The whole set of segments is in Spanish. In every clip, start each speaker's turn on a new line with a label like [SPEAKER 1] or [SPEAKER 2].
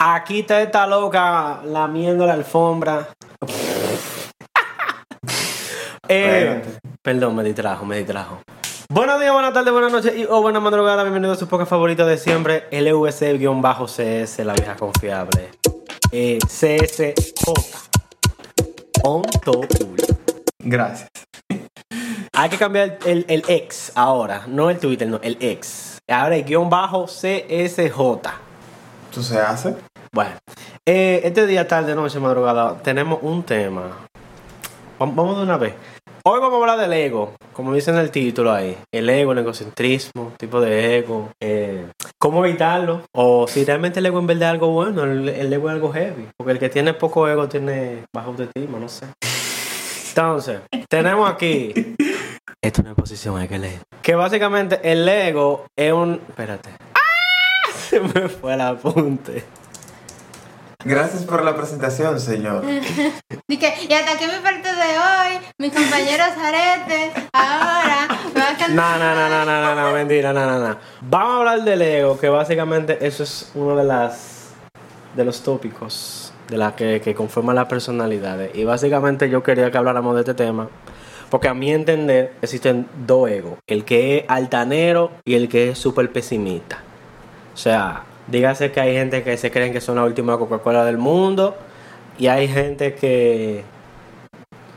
[SPEAKER 1] Aquí está esta loca lamiendo la alfombra. Eh, perdón, me distrajo, me distrajo. Buenos días, buenas tardes, buenas noches y o buenas madrugadas. Bienvenidos a su podcast favorito de siempre, LVC-CS, la vieja confiable. Eh, CSJ. On top.
[SPEAKER 2] Gracias.
[SPEAKER 1] Hay que cambiar el, el ex ahora, no el Twitter, no, el ex. Ahora el guion bajo CSJ.
[SPEAKER 2] ¿Tú se hace?
[SPEAKER 1] Bueno, eh, este día, tarde, noche, madrugada, tenemos un tema. Vam- Vamos de una vez. Hoy vamos a hablar del ego, como dice en el título ahí. El ego, el egocentrismo, tipo de ego, eh, cómo evitarlo. O si realmente el ego en verdad es algo bueno, el, el ego es algo heavy. Porque el que tiene poco ego tiene baja autoestima, no sé. Entonces, tenemos aquí. Esto es una exposición, hay que leer. Que básicamente el ego es un. Espérate. ¡Ah! Se me fue el apunte.
[SPEAKER 2] Gracias por la presentación, señor.
[SPEAKER 3] Dije, y hasta aquí mi parte de hoy, mis compañeros aretes, ahora me va a cantar.
[SPEAKER 1] No, no, no, no, no, no, no, mentira, no, no, no. Vamos a hablar del ego, que básicamente eso es uno de las de los tópicos de las que, que conforman las personalidades. Y básicamente yo quería que habláramos de este tema. Porque a mi entender existen dos egos. El que es altanero y el que es súper pesimista. O sea, dígase que hay gente que se creen que son la última Coca-Cola del mundo. Y hay gente que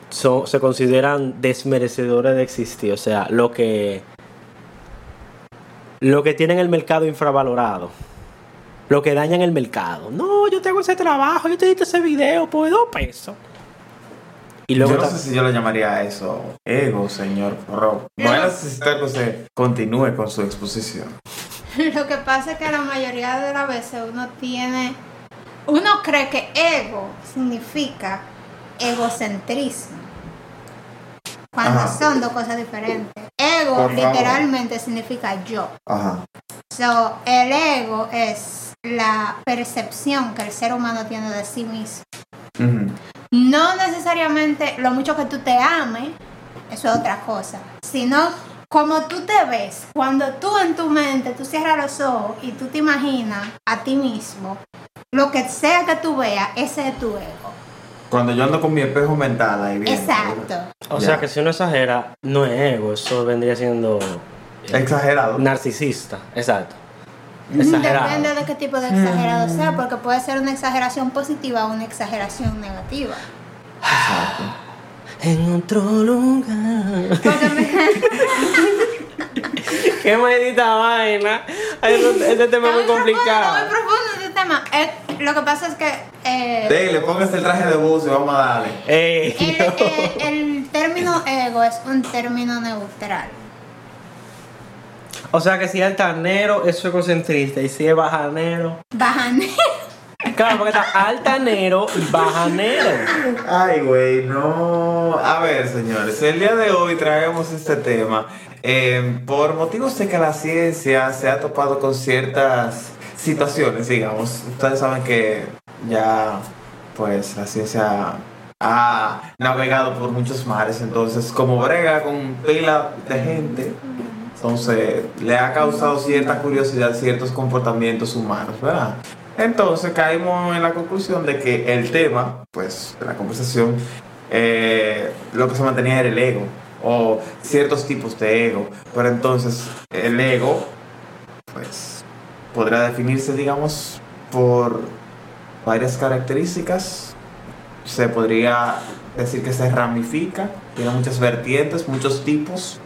[SPEAKER 1] son, se consideran desmerecedores de existir. O sea, lo que. Lo que tienen el mercado infravalorado. Lo que dañan el mercado. No, yo tengo ese trabajo, yo te di ese video por dos pesos. Y luego
[SPEAKER 2] yo no sé si yo le llamaría a eso ego, señor Rob. Voy a necesitar que usted continúe con su exposición.
[SPEAKER 3] Lo que pasa es que la mayoría de las veces uno tiene. Uno cree que ego significa egocentrismo. Cuando
[SPEAKER 2] Ajá.
[SPEAKER 3] son dos cosas diferentes. Ego
[SPEAKER 2] Por favor.
[SPEAKER 3] literalmente significa yo.
[SPEAKER 2] Ajá.
[SPEAKER 3] So, el ego es la percepción que el ser humano tiene de sí mismo. No necesariamente lo mucho que tú te ames, eso es otra cosa, sino como tú te ves, cuando tú en tu mente, tú cierras los ojos y tú te imaginas a ti mismo, lo que sea que tú veas, ese es tu ego.
[SPEAKER 2] Cuando yo ando con mi espejo mental ahí bien.
[SPEAKER 3] Exacto.
[SPEAKER 1] O
[SPEAKER 2] Ya.
[SPEAKER 1] sea que si uno exagera, no es ego, eso vendría siendo eh,
[SPEAKER 2] Exagerado.
[SPEAKER 1] narcisista. Exacto. Exagerado.
[SPEAKER 3] Depende de qué tipo de exagerado sea, porque puede ser una exageración positiva o una exageración negativa.
[SPEAKER 2] Exacto.
[SPEAKER 1] En otro lugar. Qué maldita vaina. Este- este tema es muy
[SPEAKER 3] Está muy profundo,
[SPEAKER 1] complicado.
[SPEAKER 3] muy profundo este tema. Eh, lo que pasa es que eh,
[SPEAKER 2] Dele, póngase el traje de buzo y vamos a darle.
[SPEAKER 1] Ey,
[SPEAKER 3] El,
[SPEAKER 1] no.
[SPEAKER 3] eh, el término ego es un término neutral.
[SPEAKER 1] O sea que si es altanero, es egocentrista. Y si es bajanero.
[SPEAKER 3] Bajanero.
[SPEAKER 1] Claro, porque está altanero y bajanero.
[SPEAKER 2] Ay, güey, no. A ver, señores, el día de hoy traemos este tema eh, por motivos de que la ciencia se ha topado con ciertas situaciones, digamos. Ustedes saben que ya, pues, la ciencia ha navegado por muchos mares, entonces, como brega con pila de gente, entonces le ha causado cierta curiosidad ciertos comportamientos humanos, ¿verdad? Entonces caímos en la conclusión de que el tema, pues, de la conversación, eh, lo que se mantenía era el ego, o ciertos tipos de ego. Pero entonces el ego, pues, podrá definirse, digamos, por varias características. Se podría decir que se ramifica, tiene muchas vertientes, muchos tipos,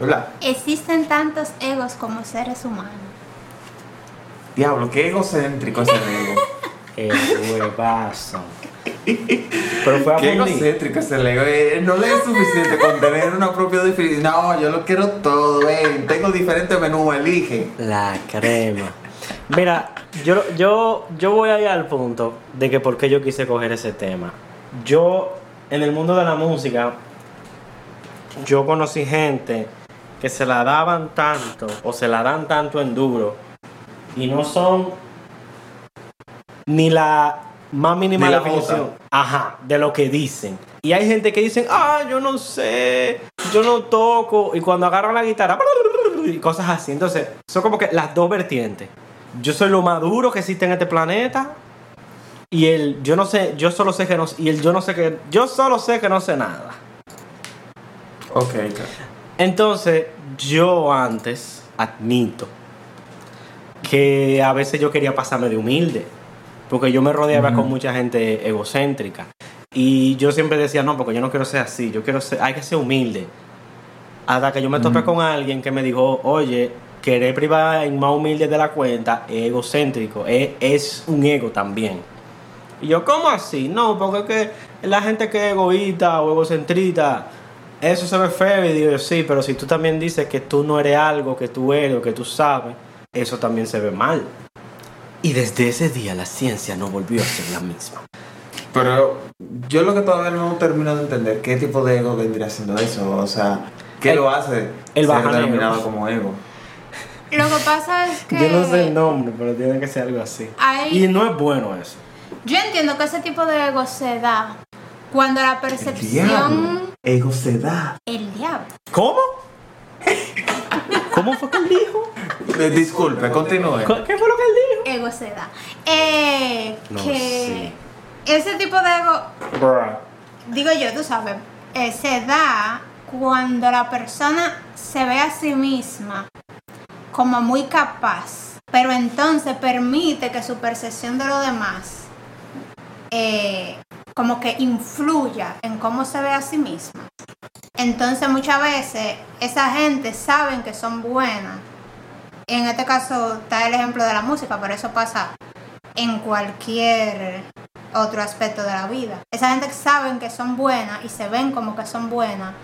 [SPEAKER 2] ¿verdad?
[SPEAKER 3] Existen tantos egos como seres humanos.
[SPEAKER 2] Diablo, qué egocéntrico es el ego.
[SPEAKER 1] Qué huevazo. Pero fue a
[SPEAKER 2] Qué egocéntrico es el ego. Eh, no le es suficiente con tener una propia definición. No, yo lo quiero todo. eh. Tengo diferentes menús, elige.
[SPEAKER 1] La crema. Mira, yo, yo, yo voy a ir al punto de que por qué yo quise coger ese tema. Yo, en el mundo de la música, yo conocí gente que se la daban tanto o se la dan tanto en duro y no son ni la más mínima
[SPEAKER 2] Ni la
[SPEAKER 1] definición ajá, de lo que dicen. Y hay gente que dicen, ah, yo no sé, yo no toco. Y cuando agarran la guitarra, y cosas así. Entonces, son como que las dos vertientes. yo soy lo más duro que existe en este planeta. Y el yo no sé, yo solo sé que no y el yo no sé que yo solo sé que no sé nada.
[SPEAKER 2] Ok.
[SPEAKER 1] Entonces, yo antes admito que a veces yo quería pasarme de humilde, porque yo me rodeaba con mucha gente egocéntrica. Y yo siempre decía, no, porque yo no quiero ser así, yo quiero ser, hay que ser humilde. Hasta que yo me topé con alguien que me dijo, oye, querer privar en más humilde de la cuenta es egocéntrico, es, es un ego también. Y yo, ¿cómo así? No, porque es que la gente que es egoísta o egocentrita, eso se ve feo. Y digo, yo, sí, pero si tú también dices que tú no eres algo, que tú eres o que tú sabes, eso también se ve mal. Y desde ese día la ciencia no volvió a ser la misma.
[SPEAKER 2] Pero yo lo que todavía no termino de entender, ¿qué tipo de ego vendría siendo eso? O sea, ¿qué
[SPEAKER 1] El-
[SPEAKER 2] lo hace
[SPEAKER 1] el
[SPEAKER 2] ser denominado como ego?
[SPEAKER 3] Lo que pasa es que.
[SPEAKER 1] Yo no sé el nombre, pero tiene que ser algo así.
[SPEAKER 3] Hay-
[SPEAKER 1] Y no es bueno eso.
[SPEAKER 3] Yo entiendo que ese tipo de ego se da cuando la
[SPEAKER 2] El
[SPEAKER 3] percepción.
[SPEAKER 2] diablo. Ego se da.
[SPEAKER 3] El diablo.
[SPEAKER 1] ¿Cómo? ¿Cómo fue que él dijo?
[SPEAKER 2] Eh, Disculpe, continúe.
[SPEAKER 1] ¿Qué fue lo que él dijo?
[SPEAKER 3] Ego se da. Eh,
[SPEAKER 1] No
[SPEAKER 3] que ese tipo de ego, digo yo, tú sabes, eh, se da cuando la persona se ve a sí misma como muy capaz, pero entonces permite que su percepción de lo demás eh, como que influya en cómo se ve a sí misma. Entonces muchas veces esa gente saben que son buenas. En este caso está el ejemplo de la música, pero eso pasa en cualquier otro aspecto de la vida. Esa gente saben que son buenas y se ven como que son buenas,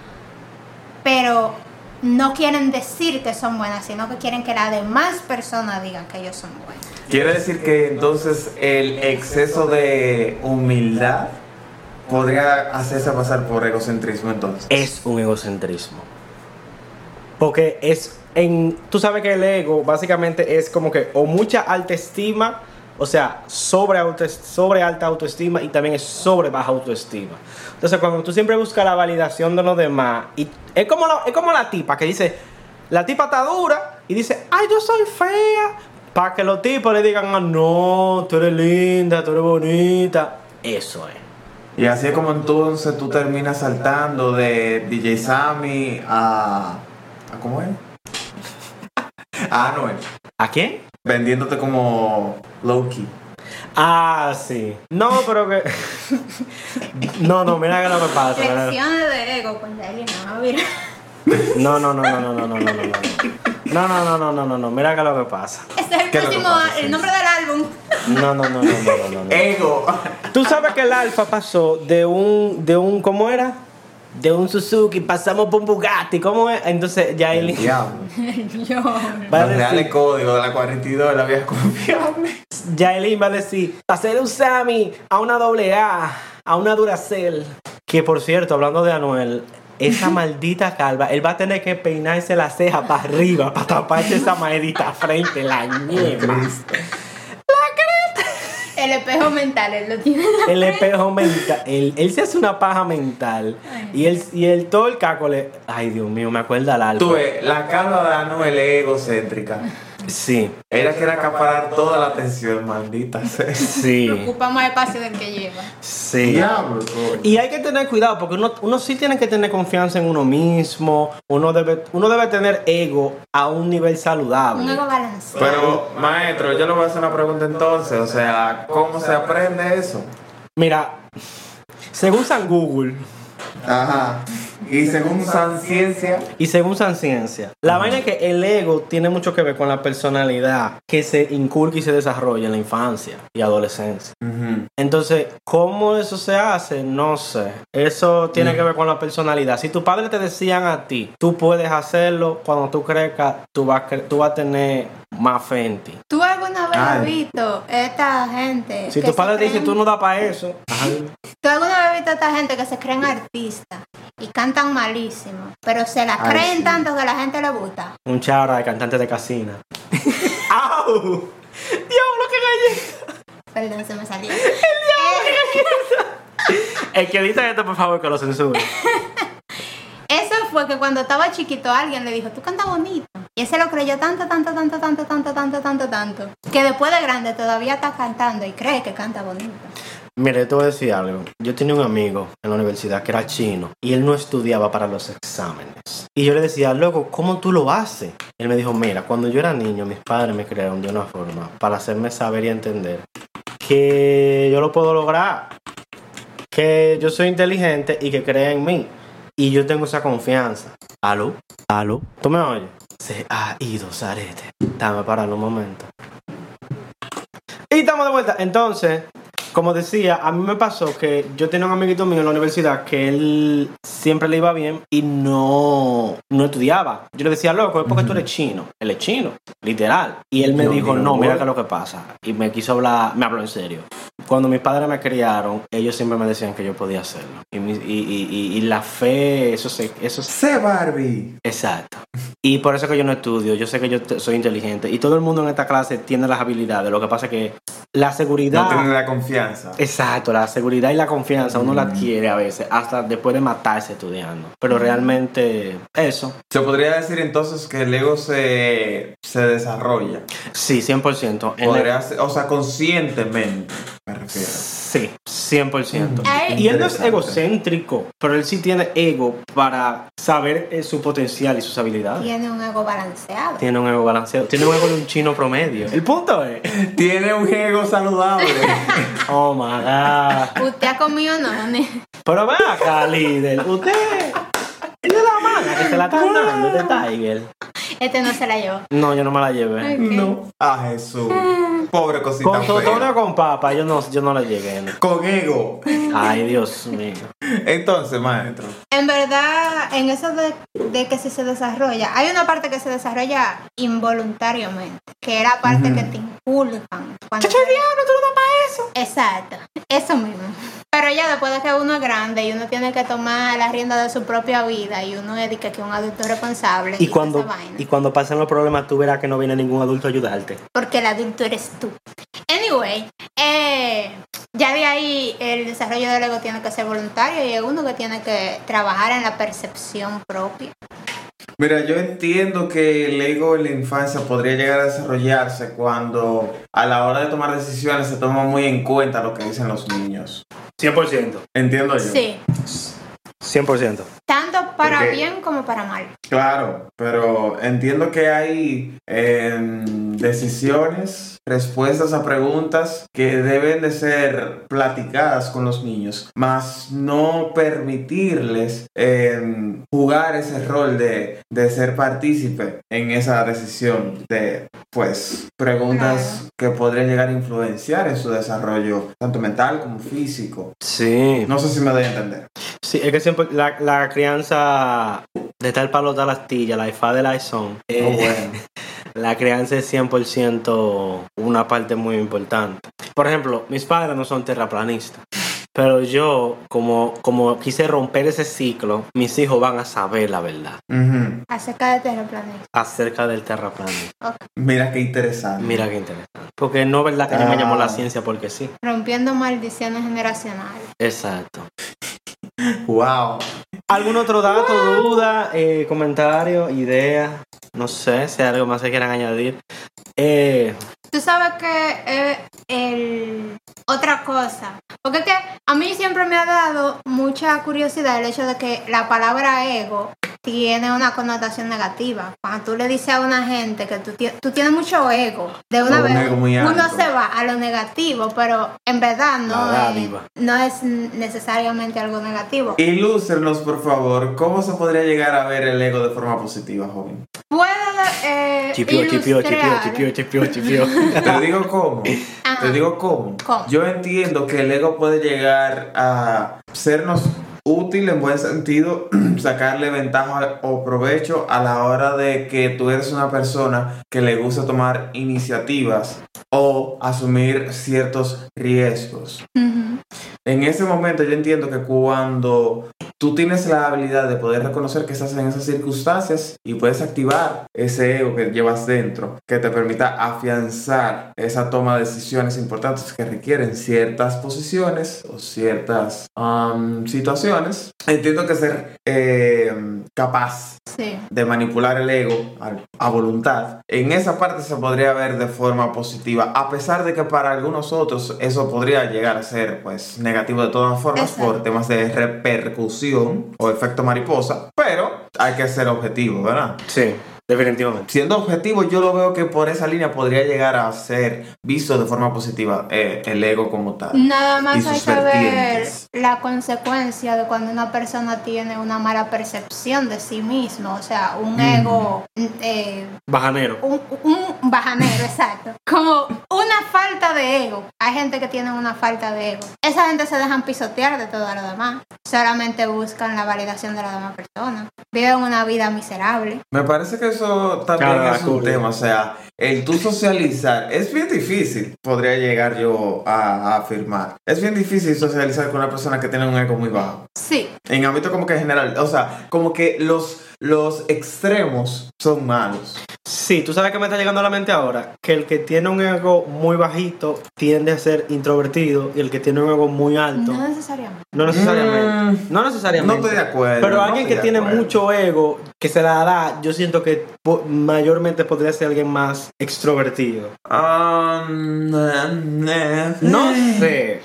[SPEAKER 3] pero no quieren decir que son buenas, sino que quieren que las demás personas digan que ellos son buenas.
[SPEAKER 2] Quiere decir que entonces el exceso de humildad podría hacerse pasar por egocentrismo entonces.
[SPEAKER 1] es un egocentrismo. Porque es en. Tú sabes que el ego básicamente es como que o mucha alta estima, o sea, sobre, auto- sobre alta autoestima y también es sobre baja autoestima. Entonces, cuando tú siempre buscas la validación de los demás, y es como, la- es como la tipa que dice: La tipa está dura y dice, Ay, yo soy fea. Para que los tipos le digan, ah, no, tú eres linda, tú eres bonita. Eso es.
[SPEAKER 2] Y así es como entonces tú terminas saltando de DJ Sammy a... ¿A cómo es? A Anuel.
[SPEAKER 1] ¿A quién?
[SPEAKER 2] Vendiéndote como Loki.
[SPEAKER 1] Ah, sí. No, pero que. No, no, mira que no me pasa. mira.
[SPEAKER 3] Lecciones de ego con Yailin, no, mira.
[SPEAKER 1] No, no, no, no, no, no, no, no, no, no. No, no, no, no, no, no, no. Mira que lo que pasa.
[SPEAKER 3] Este es el
[SPEAKER 2] ¿Qué es lo que
[SPEAKER 3] próximo,
[SPEAKER 2] pasa,
[SPEAKER 3] el
[SPEAKER 2] sí?
[SPEAKER 3] nombre del álbum.
[SPEAKER 1] No, no, no, no, no, no, no.
[SPEAKER 2] Ego.
[SPEAKER 1] Tú sabes que el Alfa pasó de un, de un, ¿cómo era? De un Suzuki, pasamos por un Bugatti, ¿cómo es? Entonces ya él
[SPEAKER 2] Diablo.
[SPEAKER 3] Yo.
[SPEAKER 1] va a
[SPEAKER 2] Los reales
[SPEAKER 1] decir,
[SPEAKER 2] códigos de la 42 la vieja confiable.
[SPEAKER 1] Yaelin va a decir, pasé de un Sammy a una doble A, a una Duracell. Que por cierto, hablando de Anuel, esa maldita calva, él va a tener que peinarse la ceja para arriba para taparse esa maldita frente, la ñema.
[SPEAKER 3] El espejo mental, él lo tiene.
[SPEAKER 1] El espejo mental, él, él se hace una paja mental y él, y él todo el caco le... Ay, Dios mío, me acuerda al alfa.
[SPEAKER 2] Tú ves, la calva de Anuel es egocéntrica.
[SPEAKER 1] Sí,
[SPEAKER 2] Ella quiere acaparar toda la atención, maldita sea.
[SPEAKER 1] sí,
[SPEAKER 3] Ocupa más espacio del que lleva.
[SPEAKER 1] sí.
[SPEAKER 2] Diablo.
[SPEAKER 1] Y hay que tener cuidado porque uno, uno sí tiene que tener confianza en uno mismo, uno debe, uno debe tener ego a un nivel saludable.
[SPEAKER 3] Un ego balanceado.
[SPEAKER 2] Pero, maestro, yo le voy a hacer una pregunta entonces. O sea, ¿cómo se aprende eso?
[SPEAKER 1] Mira, según San Google
[SPEAKER 2] Ajá. Y según San Ciencia,
[SPEAKER 1] y según San Ciencia, la vaina es que el ego tiene mucho que ver con la personalidad que se inculca y se desarrolla en la infancia y adolescencia. Entonces, ¿cómo eso se hace? No sé. Eso tiene que ver con la personalidad. Si tus padres te decían a ti, tú puedes hacerlo, cuando tú crezcas, tú vas, tú vas a tener más fe en ti.
[SPEAKER 3] ¿Tú alguna vez has visto esta gente?
[SPEAKER 1] Si
[SPEAKER 3] que
[SPEAKER 1] tu
[SPEAKER 3] se
[SPEAKER 1] padre te dice,
[SPEAKER 3] creen-
[SPEAKER 1] tú no das para eso,
[SPEAKER 3] ¿Tú alguna vez has visto a esta gente que se creen artistas y cantan malísimo, pero se la
[SPEAKER 2] Ay,
[SPEAKER 3] creen
[SPEAKER 2] sí.
[SPEAKER 3] tanto que la gente le gusta?
[SPEAKER 1] un chara de cantante de casina. ¡Au! ¡Diablo, qué galleta!
[SPEAKER 3] Perdón, se me salió.
[SPEAKER 1] El que edita esto, por favor, que lo censure.
[SPEAKER 3] Eso fue que cuando estaba chiquito alguien le dijo, tú cantas bonito. Y Y ese lo creyó tanto, tanto, tanto, tanto, tanto, tanto, tanto, tanto, que después de grande todavía está cantando y cree que canta bonito.
[SPEAKER 1] Mire, te voy a decir algo. Yo tenía un amigo en la universidad que era chino y él no estudiaba para los exámenes. Y yo le decía, loco, ¿cómo tú lo haces? Él me dijo, mira, cuando yo era niño, mis padres me crearon de una forma para hacerme saber y entender que yo lo puedo lograr, que yo soy inteligente y que cree en mí. Y yo tengo esa confianza. ¿Aló? ¿Aló? ¿Tú me oyes? Se ha ido Zarete. Dame para un momento. Y estamos de vuelta. Entonces, como decía, a mí me pasó que yo tenía un amiguito mío en la universidad que él siempre le iba bien y no, no estudiaba. Yo le decía, loco, es porque tú eres chino. Él es chino, literal. Y él me
[SPEAKER 2] Yo
[SPEAKER 1] dijo, no, mira que es lo que pasa. Y me quiso hablar, me habló en serio. Cuando mis padres me criaron, ellos siempre me decían que yo podía hacerlo. Y, mi- y, y- y- y la fe, eso se, eso se-
[SPEAKER 2] Sé Barbie.
[SPEAKER 1] Exacto. Y por eso que yo no estudio, yo sé que yo soy inteligente. Y todo el mundo en esta clase tiene las habilidades. Lo que pasa es que la seguridad...
[SPEAKER 2] No tener la confianza.
[SPEAKER 1] Exacto, la seguridad y la confianza uno la adquiere a veces hasta después de matarse estudiando. Pero realmente eso,
[SPEAKER 2] Se podría decir entonces que el ego se, se desarrolla.
[SPEAKER 1] sí, 100%. En el-
[SPEAKER 2] Podría ser, o sea, conscientemente, me refiero.
[SPEAKER 1] Sí, 100%.
[SPEAKER 3] Ay.
[SPEAKER 1] Y él no es egocéntrico, pero él sí tiene ego para saber eh, su potencial y sus habilidades.
[SPEAKER 3] Tiene un ego balanceado.
[SPEAKER 1] Tiene un ego balanceado. Tiene un ego de un chino promedio. El punto es...
[SPEAKER 2] Tiene un ego saludable.
[SPEAKER 1] Oh, my God.
[SPEAKER 3] Usted ha comido no, ne-
[SPEAKER 1] Pero ven acá, líder. Usted... Es de la manga que se la están dando de Tiger.
[SPEAKER 3] Este no se la llevó.
[SPEAKER 1] No, yo no me la llevé.
[SPEAKER 2] No. Ah, Jesús. Pobre cosita
[SPEAKER 1] Con o con papa, yo no, yo no le llegué. ¿no?
[SPEAKER 2] Con ego.
[SPEAKER 1] Ay, Dios mío.
[SPEAKER 2] Entonces, maestro.
[SPEAKER 3] En verdad, en eso de, de que si se desarrolla, hay una parte que se desarrolla involuntariamente, que es la parte que te inculcan. Cuando
[SPEAKER 1] Chacho, el diablo, tú no para eso.
[SPEAKER 3] Exacto, eso mismo. Pero ya después de que uno es grande y uno tiene que tomar la rienda de su propia vida y uno es que un adulto responsable
[SPEAKER 1] Y cuando,
[SPEAKER 3] vaina.
[SPEAKER 1] y cuando pasan los problemas, tú verás que no viene ningún adulto a ayudarte.
[SPEAKER 3] porque el adulto eres tú. Anyway, eh, ya de ahí el desarrollo del ego tiene que ser voluntario y es uno que tiene que trabajar en la percepción propia.
[SPEAKER 2] Mira, yo entiendo que el ego en la infancia podría llegar a desarrollarse cuando a la hora de tomar decisiones se toma muy en cuenta lo que dicen los niños.
[SPEAKER 1] 100%.
[SPEAKER 2] Entiendo yo.
[SPEAKER 3] Sí,
[SPEAKER 1] 100%.
[SPEAKER 3] tanto para
[SPEAKER 2] Porque-
[SPEAKER 3] bien como para mal.
[SPEAKER 2] Claro, pero entiendo que hay em, decisiones, respuestas a preguntas que deben de ser platicadas con los niños, más no permitirles em, jugar ese rol de, de ser partícipe en esa decisión de, pues, preguntas que podrían llegar a influenciar en su desarrollo, tanto mental como físico.
[SPEAKER 1] Sí.
[SPEAKER 2] No sé si me doy a entender.
[SPEAKER 1] Sí, es que siempre la, la crianza de tal palo tal astilla, la IFA de la ISON. eh,
[SPEAKER 2] Oh, bueno.
[SPEAKER 1] La crianza es 100% una parte muy importante. Por ejemplo, mis padres no son terraplanistas. Pero yo, como, como quise romper ese ciclo, mis hijos van a saber la verdad.
[SPEAKER 3] Acerca de terraplanismo.
[SPEAKER 1] acerca del terraplanismo.
[SPEAKER 2] Mira qué interesante.
[SPEAKER 1] Mira qué interesante. Porque no es verdad que yo me llamo la
[SPEAKER 2] Ah.
[SPEAKER 1] ciencia porque sí.
[SPEAKER 3] Rompiendo maldiciones generacionales.
[SPEAKER 1] Exacto.
[SPEAKER 2] Wow.
[SPEAKER 1] ¿Algún otro dato, duda, eh, comentario, idea? No sé si hay algo más que quieran añadir. Eh,
[SPEAKER 3] Tú sabes que eh, el otra cosa, porque es que a mí siempre me ha dado mucha curiosidad el hecho de que la palabra ego tiene una connotación negativa. Cuando tú le dices a una gente que tú, ti- tú tienes mucho ego, de una
[SPEAKER 2] Un
[SPEAKER 3] vez uno se va a lo negativo, pero en verdad no, es, no es necesariamente algo negativo.
[SPEAKER 2] Ilústrenos, por favor, cómo se podría llegar a ver el ego de forma positiva, joven.
[SPEAKER 3] Puede eh,
[SPEAKER 1] chipió, chipió, chipió,
[SPEAKER 3] ilustrar-
[SPEAKER 1] chipió, chipió, chipió.
[SPEAKER 2] Te digo cómo.
[SPEAKER 3] Ajá.
[SPEAKER 2] Te digo cómo.
[SPEAKER 3] ¿Cómo?
[SPEAKER 2] Yo entiendo que el ego puede llegar a sernos útil en buen sentido, sacarle ventaja o provecho a la hora de que tú eres una persona que le gusta tomar iniciativas o asumir ciertos riesgos. En ese momento yo entiendo que cuando tú tienes la habilidad de poder reconocer que estás en esas circunstancias y puedes activar ese ego que llevas dentro, que te permita afianzar esa toma de decisiones importantes que requieren ciertas posiciones o ciertas um, situaciones. Entiendo que ser eh, capaz
[SPEAKER 3] Sí.
[SPEAKER 2] de manipular el ego a, a voluntad, en esa parte se podría ver de forma positiva, a pesar de que para algunos otros eso podría llegar a ser pues negativo de todas formas
[SPEAKER 3] Exacto.
[SPEAKER 2] por temas de repercusión o efecto mariposa, pero hay que ser objetivo, ¿verdad?
[SPEAKER 1] Sí, definitivamente.
[SPEAKER 2] Siendo objetivo, yo lo veo que por esa línea podría llegar a ser visto de forma positiva eh, el ego como tal.
[SPEAKER 3] Nada
[SPEAKER 2] Y
[SPEAKER 3] más hay que ver la consecuencia de cuando una persona tiene una mala percepción de sí mismo, o sea, un
[SPEAKER 2] Mm.
[SPEAKER 3] ego, eh,
[SPEAKER 1] Bajanero.
[SPEAKER 3] un, un bajanero, exacto, como una falta de ego. Hay gente que tiene una falta de ego. Esa gente se dejan pisotear de todo lo demás, solamente buscan la validación de la demás persona, viven una vida miserable.
[SPEAKER 2] Me parece que eso también
[SPEAKER 1] Cada
[SPEAKER 2] es un
[SPEAKER 1] culo.
[SPEAKER 2] tema, o sea, el tú socializar es bien difícil, podría llegar yo a, a afirmar. Es bien difícil socializar con una persona que tiene un ego muy bajo.
[SPEAKER 3] Sí,
[SPEAKER 2] En ámbito como que general, o sea, como que los, los extremos son malos.
[SPEAKER 1] Sí, tú sabes que me está llegando a la mente ahora que el que tiene un ego muy bajito tiende a ser introvertido y el que tiene un ego muy alto
[SPEAKER 3] no necesariamente.
[SPEAKER 1] no necesariamente.
[SPEAKER 2] Mm,
[SPEAKER 1] No necesariamente.
[SPEAKER 2] No estoy de acuerdo.
[SPEAKER 1] Pero
[SPEAKER 2] no
[SPEAKER 1] alguien que tiene
[SPEAKER 2] acuerdo.
[SPEAKER 1] mucho ego, que se la da, yo siento que po- mayormente podría ser alguien más extrovertido.
[SPEAKER 2] Ah,
[SPEAKER 1] No sé.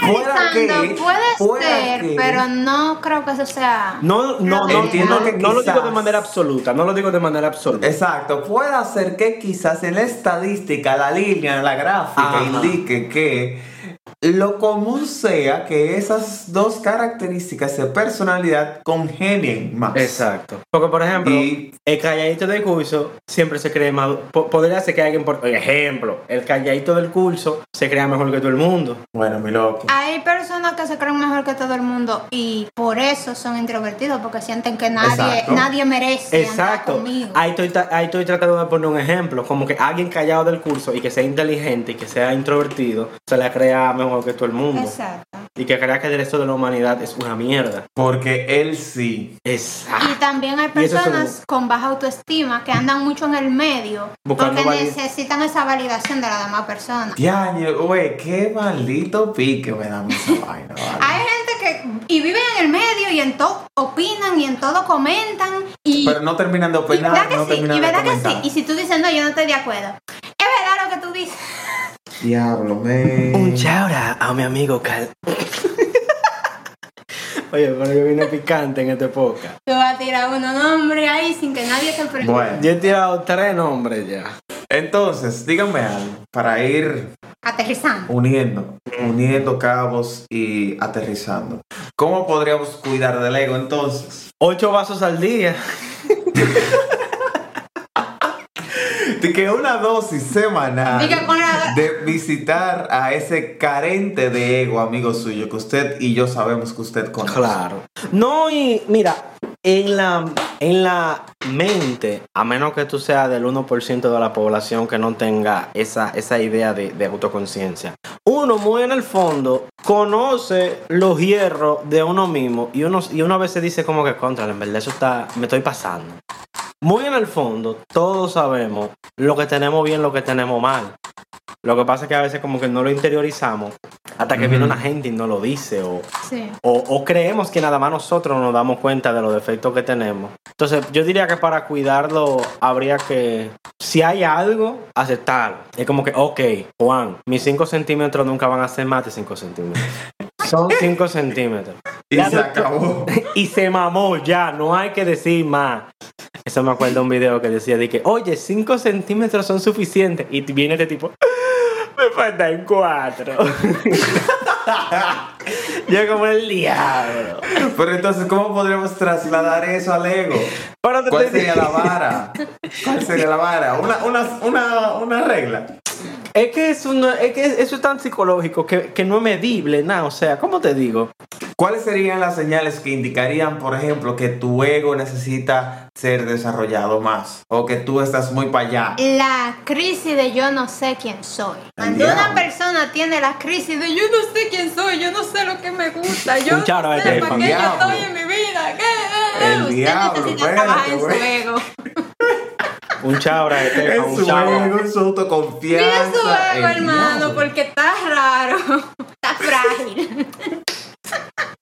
[SPEAKER 2] Fuera
[SPEAKER 3] Pensando,
[SPEAKER 2] que-
[SPEAKER 3] puede
[SPEAKER 2] fuera
[SPEAKER 3] ser,
[SPEAKER 2] que-
[SPEAKER 3] pero no creo que eso sea.
[SPEAKER 1] No, no, no,
[SPEAKER 2] Entiendo
[SPEAKER 1] no,
[SPEAKER 2] que
[SPEAKER 1] no lo digo de manera absoluta, no lo digo de manera absoluta.
[SPEAKER 2] Exacto, puede ser que quizás en la estadística, la línea, la gráfica
[SPEAKER 1] Ajá.
[SPEAKER 2] indique que lo común sea que esas dos características de personalidad congenien más.
[SPEAKER 1] Exacto. Porque, por ejemplo,
[SPEAKER 2] Y
[SPEAKER 1] el calladito del curso siempre se cree más. po- Podría ser que alguien, por ejemplo, el calladito del curso se crea mejor que todo el mundo.
[SPEAKER 2] bueno, mi loco.
[SPEAKER 3] Hay personas que se creen mejor que todo el mundo y por eso son introvertidos, porque sienten que nadie,
[SPEAKER 2] Exacto.
[SPEAKER 3] nadie merece andar
[SPEAKER 1] Exacto.
[SPEAKER 3] conmigo.
[SPEAKER 1] Ahí estoy, ahí estoy tratando de poner un ejemplo. Como que alguien callado del curso y que sea inteligente y que sea introvertido se la crea mejor que todo el mundo.
[SPEAKER 3] Exacto.
[SPEAKER 1] Y que crea que el resto de la humanidad es una mierda.
[SPEAKER 2] Porque él sí.
[SPEAKER 1] Exacto.
[SPEAKER 3] Y también hay
[SPEAKER 1] Y
[SPEAKER 3] personas con baja autoestima que andan mucho en el medio
[SPEAKER 1] Buscando
[SPEAKER 3] porque necesitan esa validación de la demás persona.
[SPEAKER 2] Diaño, güey, qué maldito pique me da esa vaina, vale.
[SPEAKER 3] Hay gente que y viven en el medio y en todo opinan y en todo comentan y
[SPEAKER 2] Pero no terminan de
[SPEAKER 3] y
[SPEAKER 2] opinar,
[SPEAKER 3] verdad que
[SPEAKER 2] no
[SPEAKER 3] sí,
[SPEAKER 2] terminan
[SPEAKER 3] y
[SPEAKER 2] de
[SPEAKER 3] verdad que sí. Y si tú dices no, yo no estoy de acuerdo. Es verdad lo que tú dices.
[SPEAKER 2] Diablo, me.
[SPEAKER 1] Un chaura a mi amigo Cal. Oye, pero yo vine picante en este podcast.
[SPEAKER 3] Tú vas a tirar uno nombre ahí sin que nadie te pregunte.
[SPEAKER 2] Bueno,
[SPEAKER 1] Yo he tirado tres nombres ya.
[SPEAKER 2] entonces, díganme algo para ir
[SPEAKER 3] Aterrizando.
[SPEAKER 2] uniendo, uniendo cabos y aterrizando. ¿Cómo podríamos cuidar del ego entonces?
[SPEAKER 1] Ocho vasos al día.
[SPEAKER 2] Que una dosis semanal
[SPEAKER 3] Diga con la-
[SPEAKER 2] de visitar a ese carente de ego, amigo suyo, que usted y yo sabemos que usted conoce.
[SPEAKER 1] Claro. No, y mira, en la, en la mente, a menos que tú seas del 1% de la población que no tenga esa, esa idea de, de autoconciencia, uno muy en el fondo conoce los hierros de uno mismo y uno, y uno a veces dice como que contra, en verdad eso está, me estoy pasando. Muy en el fondo, todos sabemos lo que tenemos bien, lo que tenemos mal. Lo que pasa es que a veces como que no lo interiorizamos hasta que viene una gente y no lo dice o,
[SPEAKER 3] Sí.
[SPEAKER 1] o, o creemos que nada más nosotros nos damos cuenta de los defectos que tenemos. Entonces, yo diría que para cuidarlo habría que, si hay algo, aceptarlo. Es como que, ok, Juan, mis 5 centímetros nunca van a ser más de 5 centímetros. Son 5 centímetros.
[SPEAKER 2] Y
[SPEAKER 1] La
[SPEAKER 2] se acabó.
[SPEAKER 1] y se mamó ya, no hay que decir más. Eso me acuerdo un video que decía de que, oye, 5 centímetros son suficientes. Y viene este tipo, me faltan 4. Yo como el diablo.
[SPEAKER 2] Pero entonces, ¿cómo podríamos trasladar eso al ego? ¿Cuál sería la vara? ¿Cuál sería la vara? Una, una, una, una regla.
[SPEAKER 1] Es que eso, no, es que eso es tan psicológico que, que no es medible, nada. O sea, ¿cómo te digo?
[SPEAKER 2] ¿Cuáles serían las señales que indicarían, por ejemplo, que tu ego necesita ser desarrollado más? O que tú estás muy para allá.
[SPEAKER 3] La crisis de yo no sé quién soy. Cuando una persona tiene la crisis de yo no sé quién soy, yo no sé lo que me gusta, yo no sé
[SPEAKER 1] teléfono.
[SPEAKER 3] para qué yo estoy en mi vida. ¿qué?
[SPEAKER 2] El
[SPEAKER 3] Usted
[SPEAKER 2] diablo,
[SPEAKER 3] necesita
[SPEAKER 2] espérate,
[SPEAKER 3] trabajar en su ego.
[SPEAKER 1] Un chabra de
[SPEAKER 2] Es
[SPEAKER 1] un
[SPEAKER 2] su
[SPEAKER 1] chabra.
[SPEAKER 2] ego, su autoconfianza.
[SPEAKER 3] Cuida su ego, hermano, porque está raro. Está frágil.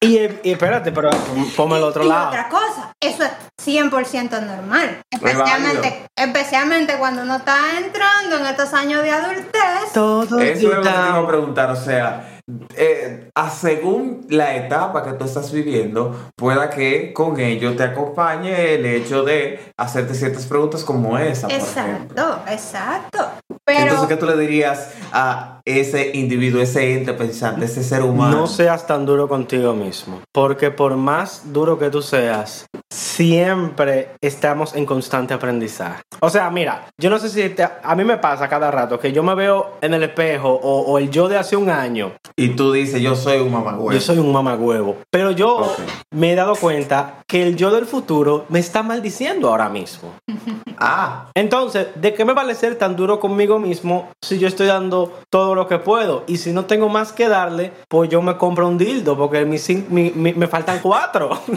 [SPEAKER 1] Y, y espérate, pero ponme el otro
[SPEAKER 3] y
[SPEAKER 1] lado.
[SPEAKER 3] otra cosa, eso es 100% normal. Especialmente, especialmente cuando uno está entrando en estos años de adultez.
[SPEAKER 1] Todo
[SPEAKER 2] Eso es lo que te iba a preguntar, o sea, eh, a según la etapa que tú estás viviendo, pueda que con ello te acompañe el hecho de hacerte ciertas preguntas como esa, por ejemplo.
[SPEAKER 3] Exacto, exacto. Pero
[SPEAKER 2] Entonces, ¿qué tú le dirías a ese individuo, ese ente pensante, ese ser humano?
[SPEAKER 1] No seas tan duro contigo mismo, porque por más duro que tú seas, siempre estamos en constante aprendizaje. O sea, mira, yo no sé si te- a mí me pasa cada rato que yo me veo en el espejo o, o el yo de hace un año,
[SPEAKER 2] Y tú dices, yo soy un mamagüey.
[SPEAKER 1] yo soy un mamagüevo, pero yo me he dado cuenta que el yo del futuro me está maldiciendo ahora mismo.
[SPEAKER 2] Ah,
[SPEAKER 1] Entonces, ¿de qué me vale ser tan duro conmigo mismo si yo estoy dando todo lo que puedo? Y si no tengo más que darle, pues yo me compro un dildo porque cin- mi- mi- me faltan cuatro.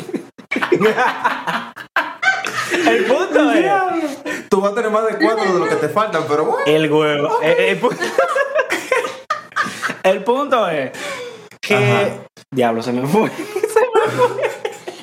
[SPEAKER 1] El punto es...
[SPEAKER 2] tú vas a tener más de cuatro de lo que te faltan, pero bueno.
[SPEAKER 1] El huevo. El, el pu- el punto es que...
[SPEAKER 2] Ajá.
[SPEAKER 1] Diablo, se me fue. Se me fue.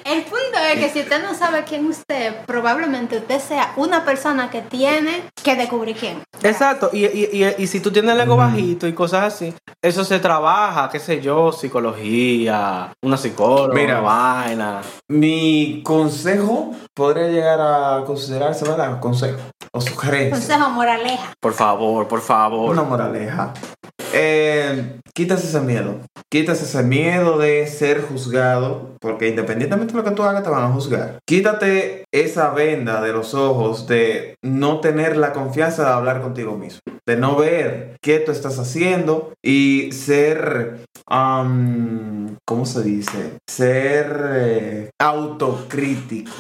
[SPEAKER 3] el punto que si usted no sabe quién usted, probablemente usted sea una persona que tiene que descubrir quién.
[SPEAKER 1] Exacto, y, y, y, y si tú tienes el ego bajito y cosas así, eso se trabaja, qué sé yo, psicología, una psicóloga,
[SPEAKER 2] Mira.
[SPEAKER 1] una vaina.
[SPEAKER 2] Mi consejo podría llegar a considerarse, ¿verdad? Consejo o sugerencia.
[SPEAKER 3] Consejo moraleja.
[SPEAKER 1] Por favor, por favor.
[SPEAKER 2] Una moraleja. Eh, quitas ese miedo. Quitas ese miedo de ser juzgado. Porque independientemente de lo que tú hagas, te van a juzgar. Quítate esa venda de los ojos de no tener la confianza de hablar contigo mismo. De no ver qué tú estás haciendo y ser. ¿Cómo se dice? Ser eh, autocrítico.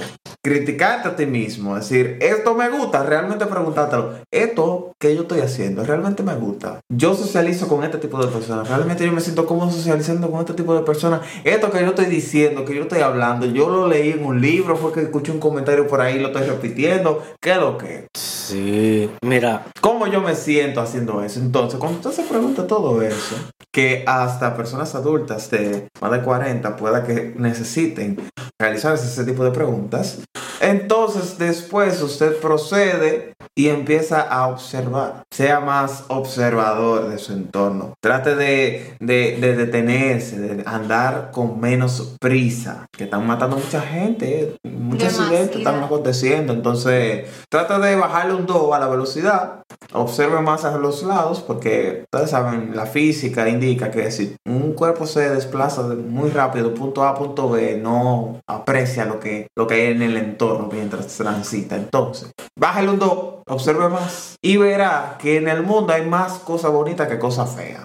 [SPEAKER 2] Criticarte a ti mismo. Decir, esto me gusta. Realmente preguntártelo. Esto que yo estoy haciendo realmente me gusta. Yo socializo con este tipo de personas. Realmente yo me siento cómodo socializando con este tipo de personas. Esto que yo estoy diciendo, que yo estoy hablando, yo lo leí en un libro, fue que escuché un comentario por ahí, lo estoy repitiendo. ¿Qué es lo que?
[SPEAKER 1] Sí, mira,
[SPEAKER 2] ¿Cómo yo me siento haciendo eso? Entonces, cuando usted se pregunta todo eso, que hasta personas adultas de más de 40 pueda que necesiten realizarse ese tipo de preguntas, entonces después usted procede y empieza a observar. Sea más observador de su entorno. Trate de, de, de detenerse, de andar con menos prisa, que están matando mucha gente, eh, muchos accidentes están aconteciendo. Entonces, trata de bajarle un 2 a la velocidad. Observe más a los lados porque ustedes saben, la física indica que si un cuerpo se desplaza de- muy rápido punto A punto B, no aprecia lo que, lo que hay en el entorno mientras transita. Entonces, bájale un 2, observe más y verá que en el mundo hay más cosas bonitas que cosas feas.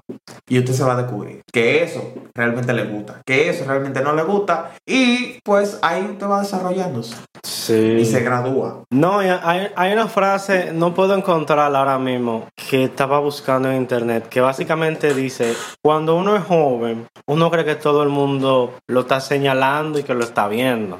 [SPEAKER 2] Y usted se va a descubrir que eso realmente le gusta, que eso realmente no le gusta y pues ahí usted va desarrollándose y se gradúa.
[SPEAKER 1] No, hay, hay una frase, no puedo encontrarla ahora mismo, que estaba buscando en internet, que básicamente dice, cuando uno es joven, uno cree que todo el mundo lo está señalando y que lo está viendo.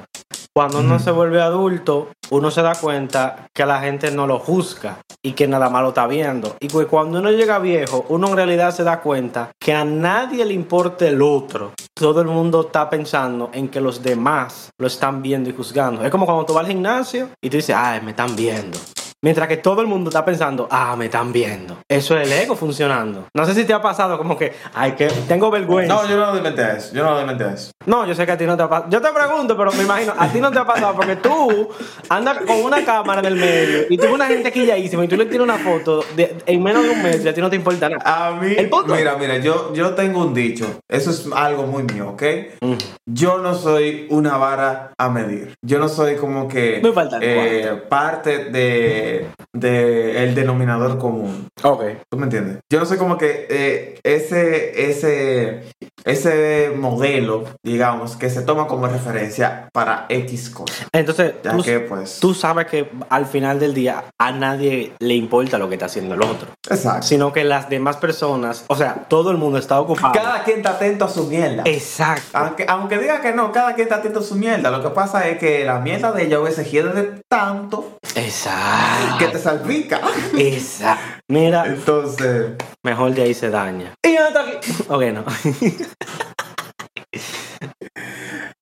[SPEAKER 1] Cuando uno se vuelve adulto, uno se da cuenta que la gente no lo juzga y que nada más lo está viendo. Y que cuando uno llega viejo, uno en realidad se da cuenta que a nadie le importa el otro. Todo el mundo está pensando en que los demás lo están viendo y juzgando. Es como cuando tú vas al gimnasio y tú dices, ay, me están viendo. Mientras que todo el mundo está pensando, ah, me están viendo. Eso es el ego funcionando. No sé si te ha pasado como que, ay, que tengo vergüenza.
[SPEAKER 2] No, yo no mente a eso. Yo no mente a eso.
[SPEAKER 1] No, yo sé que a ti no te ha pasado. Yo te pregunto, pero me imagino, a ti no te ha pasado porque tú andas con una cámara en el medio y tú una gente quilladísima y tú le tiras una foto de- en menos de un mes y a ti no te importa nada.
[SPEAKER 2] A mí,
[SPEAKER 1] El punto-
[SPEAKER 2] mira, mira, yo, yo tengo un dicho. Eso es algo muy mío, ¿ok?
[SPEAKER 1] Mm.
[SPEAKER 2] Yo no soy una vara a medir. Yo no soy como que
[SPEAKER 1] Me falta
[SPEAKER 2] eh, parte de de, de el denominador común.
[SPEAKER 1] Ok.
[SPEAKER 2] ¿Tú me entiendes? Yo no sé cómo que eh, ese, ese, ese modelo, digamos, que se toma como referencia para X cosas.
[SPEAKER 1] Entonces,
[SPEAKER 2] Ya
[SPEAKER 1] tú,
[SPEAKER 2] que pues...
[SPEAKER 1] tú sabes que al final del día a nadie le importa lo que está haciendo el otro.
[SPEAKER 2] Exacto.
[SPEAKER 1] Sino que las demás personas, o sea, todo el mundo está ocupado.
[SPEAKER 2] Cada quien está atento a su mierda.
[SPEAKER 1] Exacto.
[SPEAKER 2] Aunque, aunque diga que no, cada quien está atento a su mierda. Lo que pasa es que la mierda de ella a veces hiede tanto
[SPEAKER 1] Exacto.
[SPEAKER 2] que te salpica.
[SPEAKER 1] Exacto. Mira,
[SPEAKER 2] Entonces,
[SPEAKER 1] mejor de ahí se daña. Y hasta aquí. Ok, no.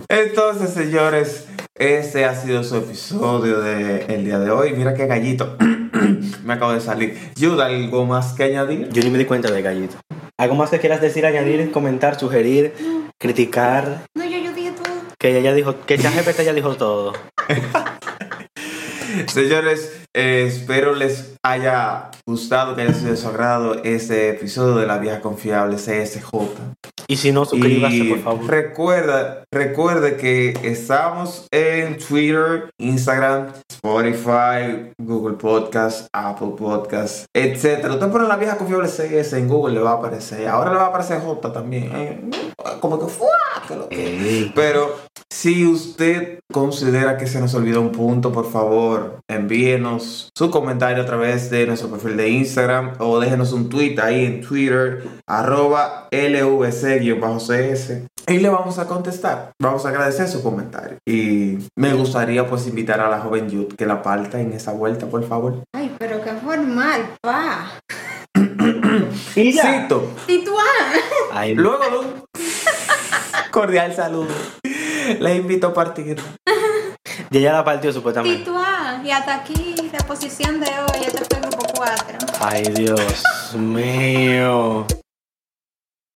[SPEAKER 2] entonces, señores, ese ha sido su episodio del día de hoy. Mira qué gallito me acabo de salir. Yuda, ¿algo más que añadir?
[SPEAKER 1] Yo ni me di cuenta de gallito. ¿Algo más que quieras decir, añadir, comentar, sugerir, criticar?
[SPEAKER 3] No, yo, yo dije todo.
[SPEAKER 1] Que ella ya dijo, que ChatGPT ya dijo todo.
[SPEAKER 2] Señores, eh, espero les haya gustado, que haya sido de su agrado este episodio de La Vieja Confiable CSJ.
[SPEAKER 1] Y si no, suscríbase,
[SPEAKER 2] Y
[SPEAKER 1] por favor.
[SPEAKER 2] recuerda, recuerde que estamos en Twitter, Instagram, Spotify, Google Podcast, Apple Podcast, etcétera. Usted pone la vieja confiable CS en Google le va a aparecer. Ahora le va a aparecer J también. eh. Como que fue que lo que.
[SPEAKER 1] Ey.
[SPEAKER 2] Pero si usted considera que se nos olvidó un punto, por favor, envíenos su comentario a través de nuestro perfil de Instagram o déjenos un tweet ahí en Twitter, arroba LVC-CS. Y le vamos a contestar. Vamos a agradecer su comentario. Y me gustaría pues invitar a la joven Yud que la parta en esa vuelta, por favor.
[SPEAKER 3] Ay, pero qué formal, pa.
[SPEAKER 2] Cito.
[SPEAKER 3] Tituán.
[SPEAKER 1] Ay,
[SPEAKER 2] Luego de un cordial saludo, le invito a partir.
[SPEAKER 1] ya ya la partió supuestamente.
[SPEAKER 3] Y hasta aquí la posición de hoy. Este fue el grupo 4.
[SPEAKER 1] Ay, Dios mío.